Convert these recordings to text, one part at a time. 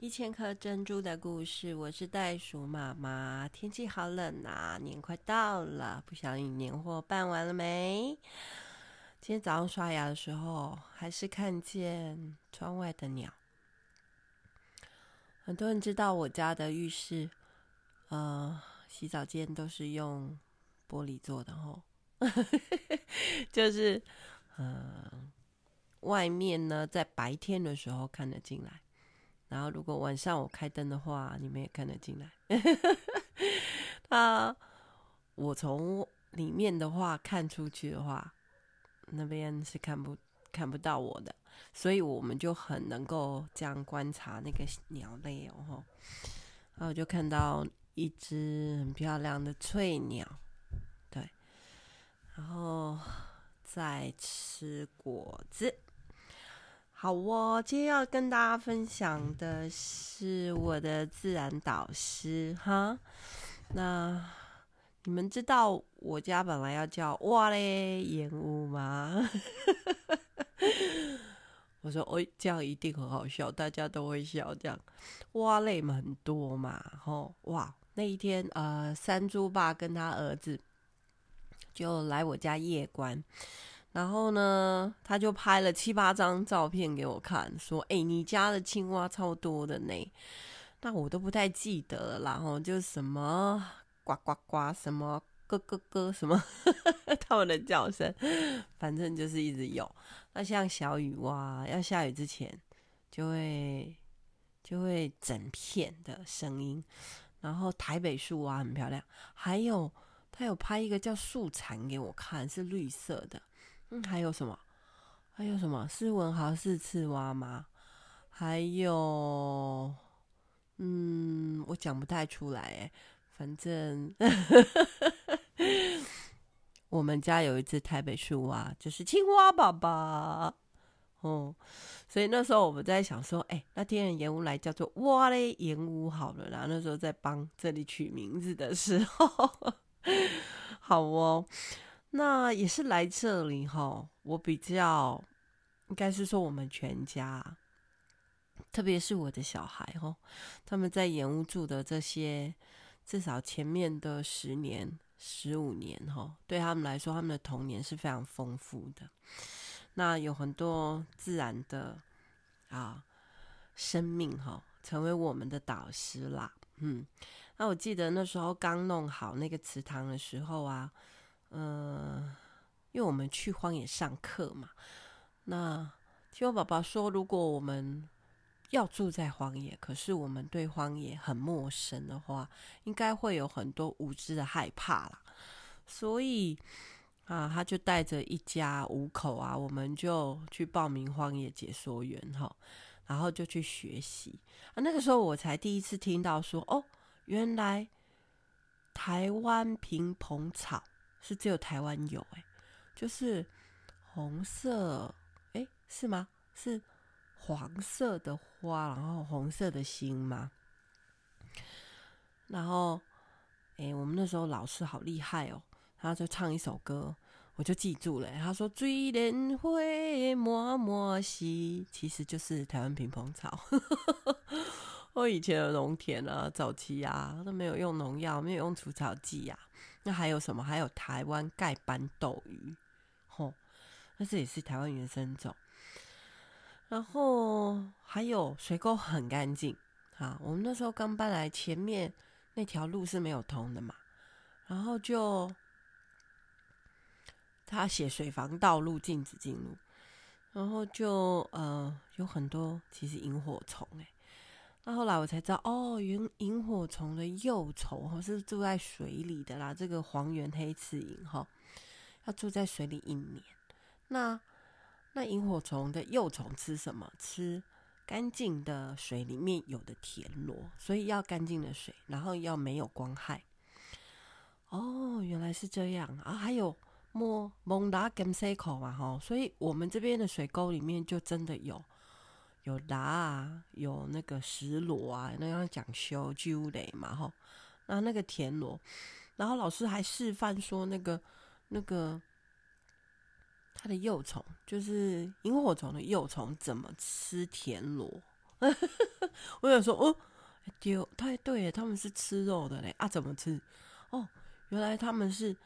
一千颗珍珠的故事，我是袋鼠妈妈。天气好冷啊，年快到了，不晓得年货办完了没？今天早上刷牙的时候，还是看见窗外的鸟。很多人知道我家的浴室，呃，洗澡间都是用玻璃做的吼，就是，呃，外面呢，在白天的时候看得进来。然后，如果晚上我开灯的话，你们也看得进来。啊，我从里面的话看出去的话，那边是看不看不到我的，所以我们就很能够这样观察那个鸟类哦。然后就看到一只很漂亮的翠鸟，对，然后在吃果子。好哦，今天要跟大家分享的是我的自然导师哈。那你们知道我家本来要叫哇嘞岩屋吗？我说哦，这样一定很好笑，大家都会笑。这样哇嘞嘛很多嘛，吼哇！那一天呃，山猪爸跟他儿子就来我家夜观。然后呢，他就拍了七八张照片给我看，说：“哎，你家的青蛙超多的呢。”那我都不太记得，然后就什么呱呱呱，什么咯咯咯，什么 他们的叫声，反正就是一直有。那像小雨蛙，要下雨之前就会就会整片的声音。然后台北树蛙很漂亮，还有他有拍一个叫树蝉给我看，是绿色的。嗯，还有什么？还有什么？斯文豪是刺蛙吗？还有，嗯，我讲不太出来哎。反正 我们家有一只台北树蛙，就是青蛙爸爸哦。所以那时候我们在想说，哎，那天然岩屋来叫做蛙嘞岩屋好了啦。那时候在帮这里取名字的时候，好哦。那也是来这里哈，我比较应该是说我们全家，特别是我的小孩哈，他们在岩屋住的这些，至少前面的十年、十五年哈，对他们来说，他们的童年是非常丰富的。那有很多自然的啊生命哈，成为我们的导师啦。嗯，那我记得那时候刚弄好那个池塘的时候啊。呃，因为我们去荒野上课嘛，那听我爸爸说，如果我们要住在荒野，可是我们对荒野很陌生的话，应该会有很多无知的害怕啦。所以啊，他就带着一家五口啊，我们就去报名荒野解说员哈，然后就去学习啊。那个时候我才第一次听到说，哦，原来台湾平蓬草。是只有台湾有哎、就是红色哎、是吗？是黄色的花，然后红色的心吗？然后哎、我们那时候老师好厉害哦，他就唱一首歌，我就记住了、他说“醉人花满满溪”，其实就是台湾平蓬草。我以前的农田啊，早期啊都没有用农药，没有用除草剂呀、啊。那还有什么？还有台湾盖板斗鱼，吼，那这也是台湾原生种。然后还有水沟很干净啊。我们那时候刚搬来，前面那条路是没有通的嘛，然后就他写水防道路禁止进入，然后就呃有很多其实萤火虫哎、欸。那后来我才知道，哦，原萤火虫的幼虫哈是住在水里的啦。这个黄缘黑刺萤哈，要住在水里一年。那那萤火虫的幼虫吃什么？吃干净的水里面有的田螺，所以要干净的水，然后要没有光害。哦，原来是这样啊！还有摸蒙达根塞口嘛哈，所以我们这边的水沟里面就真的有。有答啊，有那个石螺啊，那样讲修鸠雷嘛吼，那那个田螺，然后老师还示范说那个那个它的幼虫，就是萤火虫的幼虫怎么吃田螺，我想说，哦，丢，太对，他们是吃肉的嘞啊？怎么吃？哦，原来他们是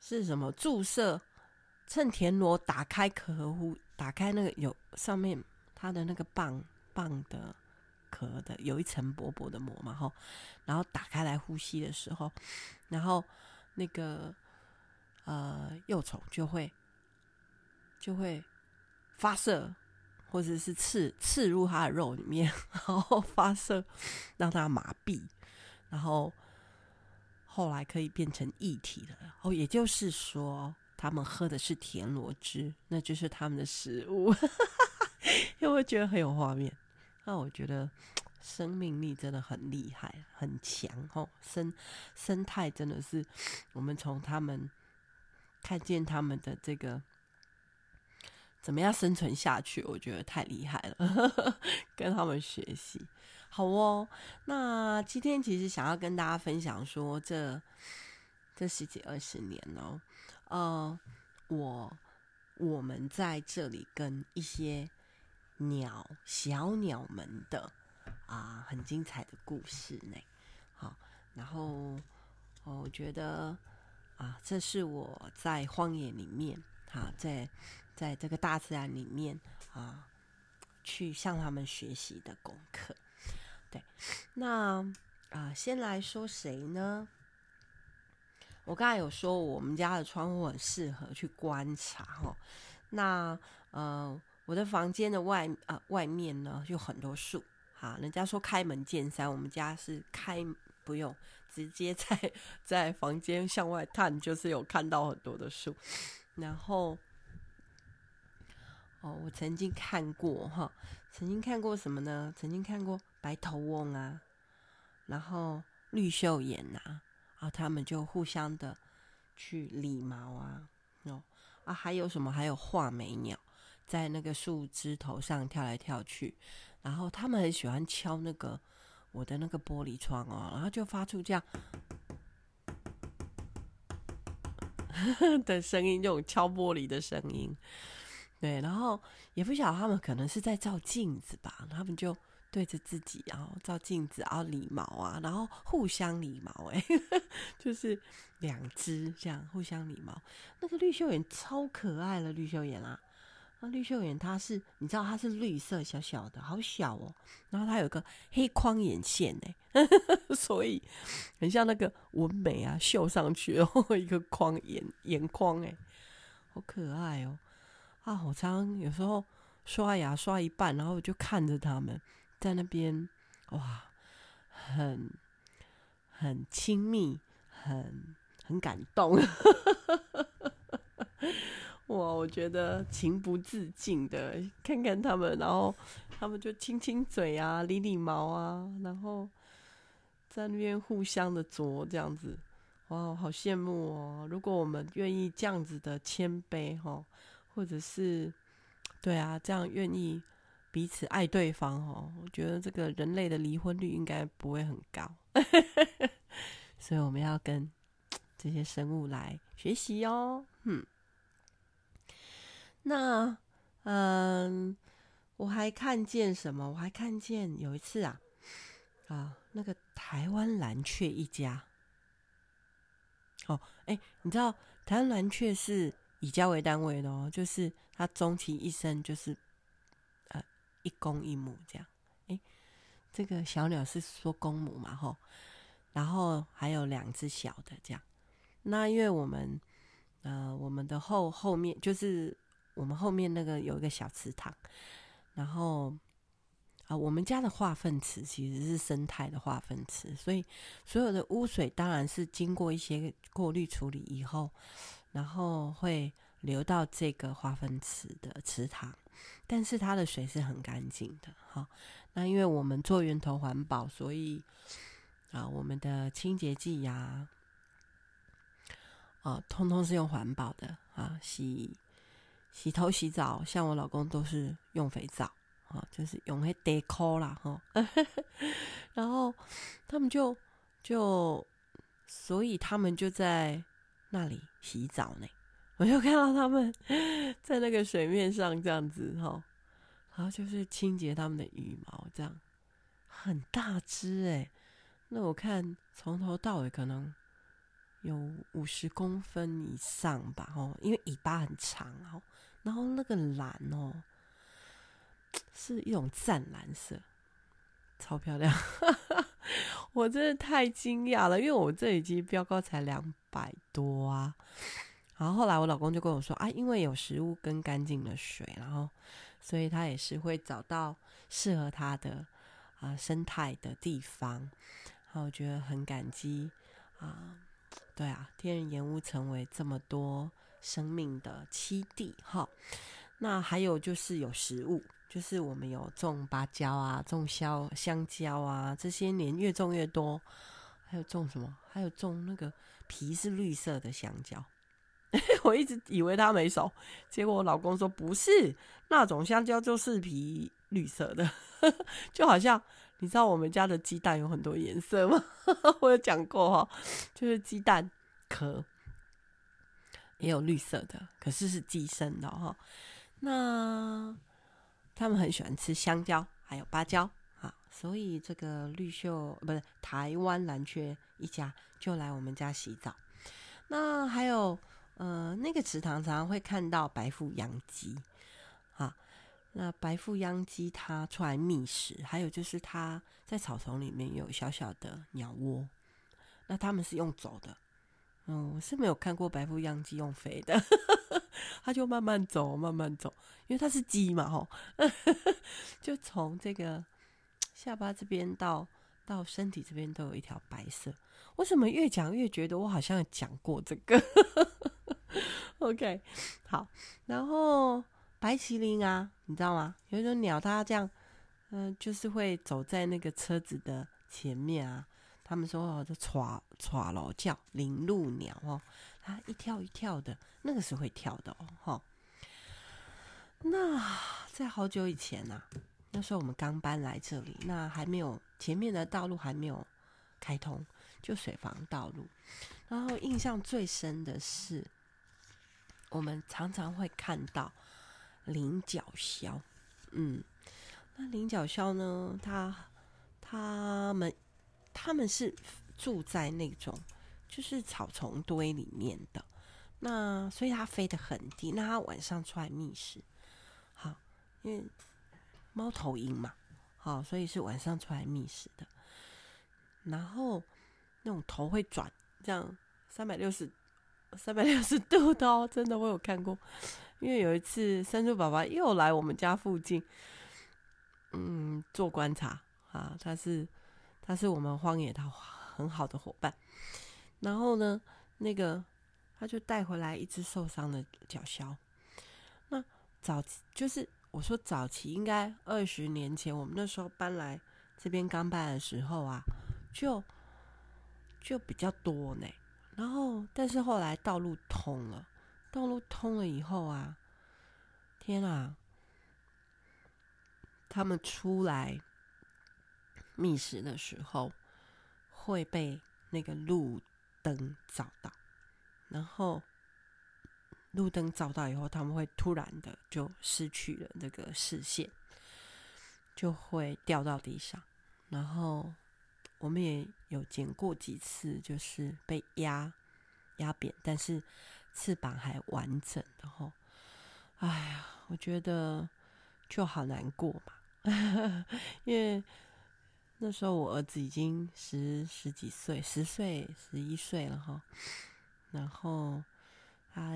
是什么注射？趁田螺打开壳糊，打开那个有上面它的那个棒棒的壳的，有一层薄薄的膜嘛，哈，然后打开来呼吸的时候，然后那个呃幼虫就会就会发射。或者是刺刺入它的肉里面，然后发射，让它麻痹，然后后来可以变成液体的。哦，也就是说，他们喝的是田螺汁，那就是他们的食物。有没有觉得很有画面？那我觉得生命力真的很厉害，很强哦。生生态真的是我们从他们看见他们的这个。怎么样生存下去？我觉得太厉害了，跟他们学习。好哦，那今天其实想要跟大家分享说这，这这十几二十年哦，呃，我我们在这里跟一些鸟小鸟们的啊很精彩的故事呢。好，然后我觉得啊，这是我在荒野里面，好在。在这个大自然里面啊，去向他们学习的功课。对，那啊，先来说谁呢？我刚才有说，我们家的窗户很适合去观察哈。那呃，我的房间的外啊外面呢，有很多树。哈，人家说开门见山，我们家是开不用，直接在在房间向外探，就是有看到很多的树，然后。哦，我曾经看过哈，曾经看过什么呢？曾经看过白头翁啊，然后绿绣眼呐，啊，啊，他们就互相的去理毛啊，哦啊，还有什么？还有画眉鸟在那个树枝头上跳来跳去，然后他们很喜欢敲那个我的那个玻璃窗哦，然后就发出这样 的声音，这种敲玻璃的声音。对，然后也不晓得他们可能是在照镜子吧，他们就对着自己，然后照镜子，然后理毛啊，然后互相理毛，哎，就是两只这样互相理毛。那个绿袖眼超可爱的绿袖眼啊，那绿绣眼它是，你知道它是绿色小小的，好小哦，然后它有个黑框眼线哎，所以很像那个纹眉啊，绣上去然后 一个框眼眼眶哎，好可爱哦。啊，我常常有时候刷牙刷一半，然后我就看着他们在那边，哇，很很亲密，很很感动，哇，我觉得情不自禁的看看他们，然后他们就亲亲嘴啊，理理毛啊，然后在那边互相的啄这样子，哇，好羡慕哦！如果我们愿意这样子的谦卑，哈。或者是，对啊，这样愿意彼此爱对方哦，我觉得这个人类的离婚率应该不会很高，所以我们要跟这些生物来学习哦。嗯，那嗯，我还看见什么？我还看见有一次啊，啊，那个台湾蓝雀一家，哦，哎，你知道台湾蓝雀是？以家为单位的哦，就是它终其一生就是，呃，一公一母这样。哎，这个小鸟是说公母嘛，吼，然后还有两只小的这样。那因为我们，呃，我们的后后面就是我们后面那个有一个小池塘，然后啊、我们家的化粪池其实是生态的化粪池，所以所有的污水当然是经过一些过滤处理以后。然后会流到这个化粪池的池塘，但是它的水是很干净的。哈，那因为我们做源头环保，所以啊，我们的清洁剂呀，啊，通通是用环保的啊。洗洗头、洗澡，像我老公都是用肥皂啊，就是用那 deco 啦哈。然后他们就就，所以他们就在。那里洗澡呢，我就看到他们 在那个水面上这样子哈，然后就是清洁他们的羽毛，这样很大只哎。那我看从头到尾可能有五十公分以上吧，哦，因为尾巴很长哦。然后那个蓝哦，是一种湛蓝色，超漂亮，我真的太惊讶了，因为我这一只标高才两百多啊。然后后来我老公就跟我说啊，因为有食物跟干净的水，然后所以他也是会找到适合他的啊、生态的地方。然后我觉得很感激啊，对啊，天然岩屋成为这么多生命的栖地哈。那还有就是有食物，就是我们有种芭蕉啊，种香香蕉啊，这些年越种越多。还有种什么？还有种那个皮是绿色的香蕉。我一直以为它没熟，结果我老公说不是，那种香蕉就是皮绿色的，就好像你知道我们家的鸡蛋有很多颜色吗？我有讲过哈，就是鸡蛋壳也有绿色的，可是是寄生的哈。那他们很喜欢吃香蕉，还有芭蕉啊，所以这个绿绣不是台湾蓝鹊一家就来我们家洗澡。那还有。呃，那个池塘常常会看到白腹秧鸡，啊，那白腹秧鸡它出来觅食，还有就是它在草丛里面有小小的鸟窝，那他们是用走的，嗯，我是没有看过白腹秧鸡用飞的，它就慢慢走，慢慢走，因为它是鸡嘛，吼，就从这个下巴这边到到身体这边都有一条白色，我怎么越讲越觉得我好像讲过这个？OK，好，然后白麒麟啊，你知道吗？有一种鸟，它这样，嗯、就是会走在那个车子的前面啊。他们说哦，这歘歘咯叫林鹿鸟哦，它一跳一跳的，那个是会跳的哦。哈，那在好久以前、啊，那时候我们刚搬来这里，那还没有前面的道路还没有开通，就水防道路。然后印象最深的是。我们常常会看到菱角鸮，嗯，那菱角鸮呢？它、它们、它们是住在那种就是草丛堆里面的，那所以它飞得很低。那它晚上出来觅食，好，因为猫头鹰嘛，好，所以是晚上出来觅食的。然后那种头会转，这样三百六十。三百六十度的哦，真的我有看过。因为有一次，山猪爸爸又来我们家附近，嗯，做观察啊。他是他是我们荒野的很好的伙伴。然后呢，那个他就带回来一只受伤的角鸮。那早就是我说早期，应该二十年前，我们那时候搬来这边刚搬的时候啊，就就比较多呢。然后，但是后来道路通了，道路通了以后啊，天啊！他们出来觅食的时候会被那个路灯照到，然后路灯照到以后，他们会突然的就失去了那个视线，就会掉到地上，然后。我们也有捡过几次，就是被压压扁，但是翅膀还完整的吼。哎呀，我觉得就好难过嘛，因为那时候我儿子已经十十几岁，十岁、十一岁了哈。然后他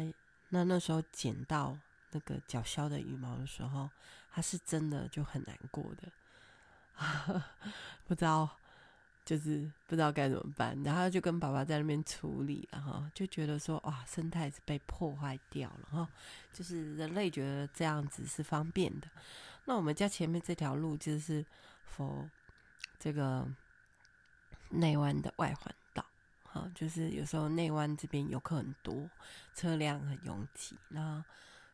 那那时候捡到那个脚削的羽毛的时候，他是真的就很难过的，不知道。就是不知道该怎么办，然后就跟爸爸在那边处理了哈，就觉得说哇，生态是被破坏掉了哈，就是人类觉得这样子是方便的。那我们家前面这条路就是佛这个内湾的外环道，哈，就是有时候内湾这边游客很多，车辆很拥挤，那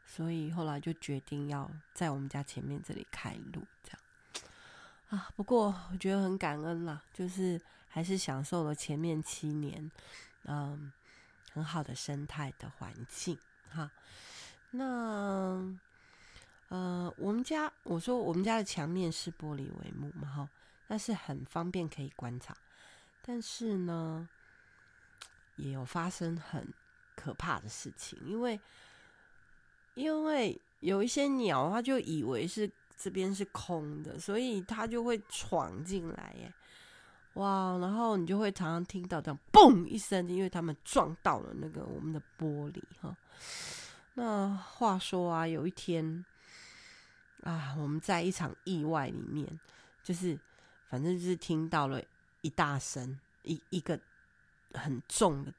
所以后来就决定要在我们家前面这里开路，这样。啊，不过我觉得很感恩啦，就是还是享受了前面七年，嗯，很好的生态的环境哈。那呃，我们家我说我们家的墙面是玻璃帷幕嘛，哈，那是很方便可以观察。但是呢，也有发生很可怕的事情，因为因为有一些鸟，它就以为是这边是空的，所以它就会闯进来，耶，哇！然后你就会常常听到这样“嘣”一声，因为他们撞到了那个我们的玻璃，哈。那话说啊，有一天。啊，我们在一场意外里面，就是反正就是听到了一大声，一一个很重的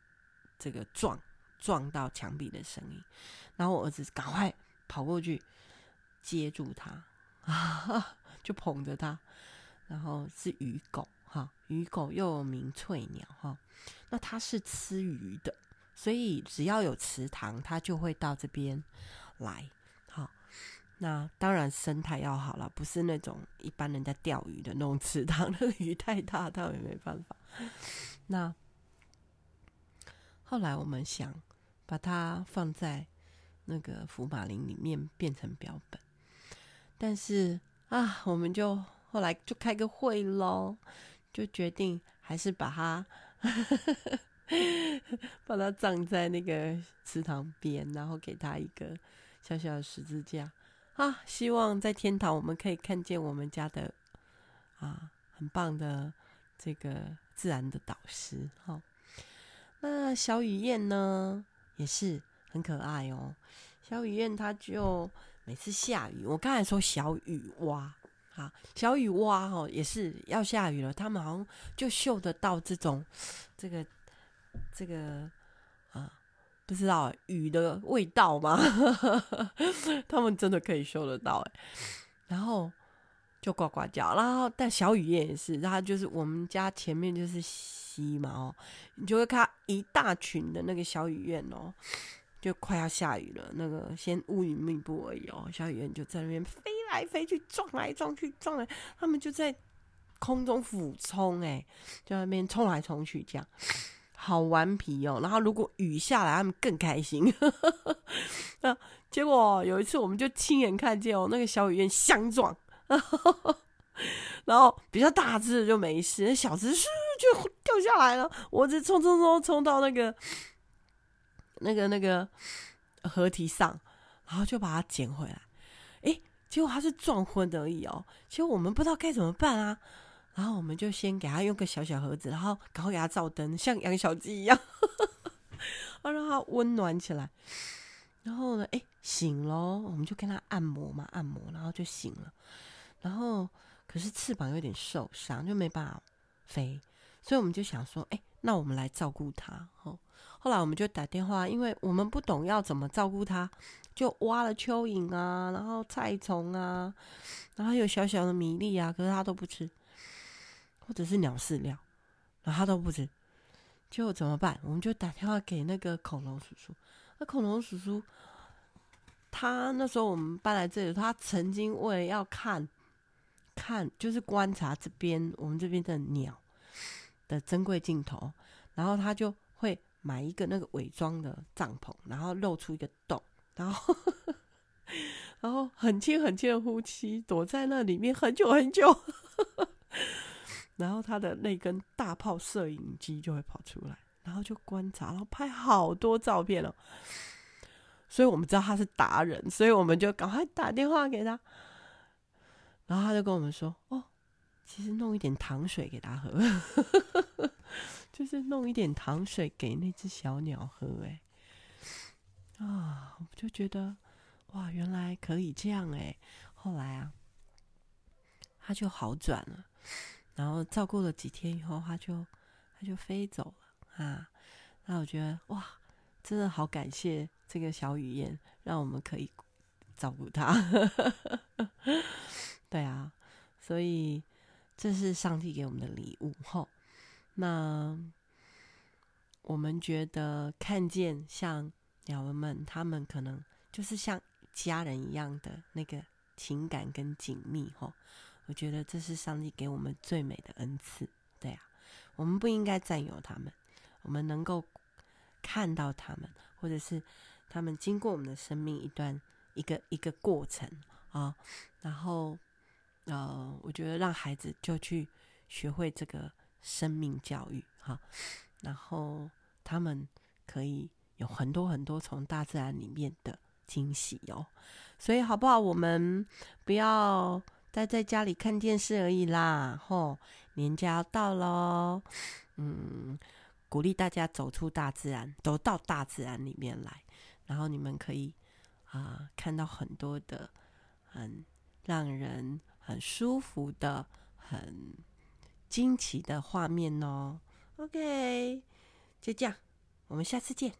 这个撞撞到墙壁的声音，然后我儿子赶快跑过去接住他，啊，就捧着他，然后是鱼狗哈，鱼狗又名翠鸟哈，那它是吃鱼的，所以只要有池塘，它就会到这边来。那当然生态要好了，不是那种一般人在钓鱼的那种池塘，那个鱼太大，他也没办法。那后来我们想把它放在那个福马林里面变成标本，但是啊，我们就后来就开个会喽，就决定还是把它 把它葬在那个池塘边，然后给它一个小小的十字架。啊，希望在天堂我们可以看见我们家的啊，很棒的这个自然的导师。哈，那小雨燕呢也是很可爱哦。小雨燕它就每次下雨，我刚才说小雨蛙，啊，小雨蛙哦也是要下雨了，他们好像就嗅得到这种这个这个。不知道雨的味道吗？他们真的可以嗅得到哎，然后就呱呱叫，然后但小雨燕也是，然后就是我们家前面就是溪嘛哦，你就会看一大群的那个小雨燕哦，就快要下雨了，那个先乌云密布而已哦，小雨燕就在那边飞来飞去，撞来撞去，撞来，他们就在空中俯冲哎，就在那边冲来冲去这样。好顽皮哦，然后如果雨下来，他们更开心。那结果有一次，我们就亲眼看见哦，那个小雨燕相撞，然后比较大只的就没事，那小只咻就掉下来了。我只冲冲冲冲到那个那个那个河堤上，然后就把它捡回来。诶，结果它是撞昏而已哦。结果我们不知道该怎么办啊。然后我们就先给他用个小小盒子，然后赶快给他照灯，像养小鸡一样，要让他温暖起来。然后呢，哎，醒了，我们就跟他按摩嘛，按摩，然后就醒了。然后可是翅膀有点受伤，就没办法飞，所以我们就想说，哎，那我们来照顾他。哦，后来我们就打电话，因为我们不懂要怎么照顾他，就挖了蚯蚓啊，然后菜虫啊，然后有小小的米粒啊，可是他都不吃。或者是鸟饲料，然后他都不吃，就怎么办？我们就打电话给那个恐龙叔叔。那恐龙叔叔，他那时候我们搬来这里，他曾经为了要看，看就是观察这边我们这边的鸟的珍贵镜头，然后他就会买一个那个伪装的帐篷，然后露出一个洞，然后 然后很轻很轻的呼气，躲在那里面很久很久。然后他的那根大炮摄影机就会跑出来，然后就观察，然后拍好多照片哦。所以我们知道他是达人，所以我们就赶快打电话给他。然后他就跟我们说：“哦，其实弄一点糖水给他喝，就是弄一点糖水给那只小鸟喝。”哎，啊，我就觉得哇，原来可以这样哎。后来啊，他就好转了。然后照顾了几天以后，它就它就飞走了啊！那我觉得哇，真的好感谢这个小雨燕，让我们可以照顾它。对啊，所以这是上帝给我们的礼物吼。那我们觉得看见像鸟儿们，他们可能就是像家人一样的那个情感跟紧密吼。我觉得这是上帝给我们最美的恩赐，对啊，我们不应该占有他们，我们能够看到他们，或者是他们经过我们的生命一段一个一个过程啊，然后呃，我觉得让孩子就去学会这个生命教育哈，然后他们可以有很多很多从大自然里面的惊喜哦。所以好不好？我们不要待在家里看电视而已啦，吼，年假要到喽，嗯。鼓励大家走出大自然，都到大自然里面来，然后你们可以啊、看到很多的很让人很舒服的、很惊奇的画面哦。OK，就这样，我们下次见。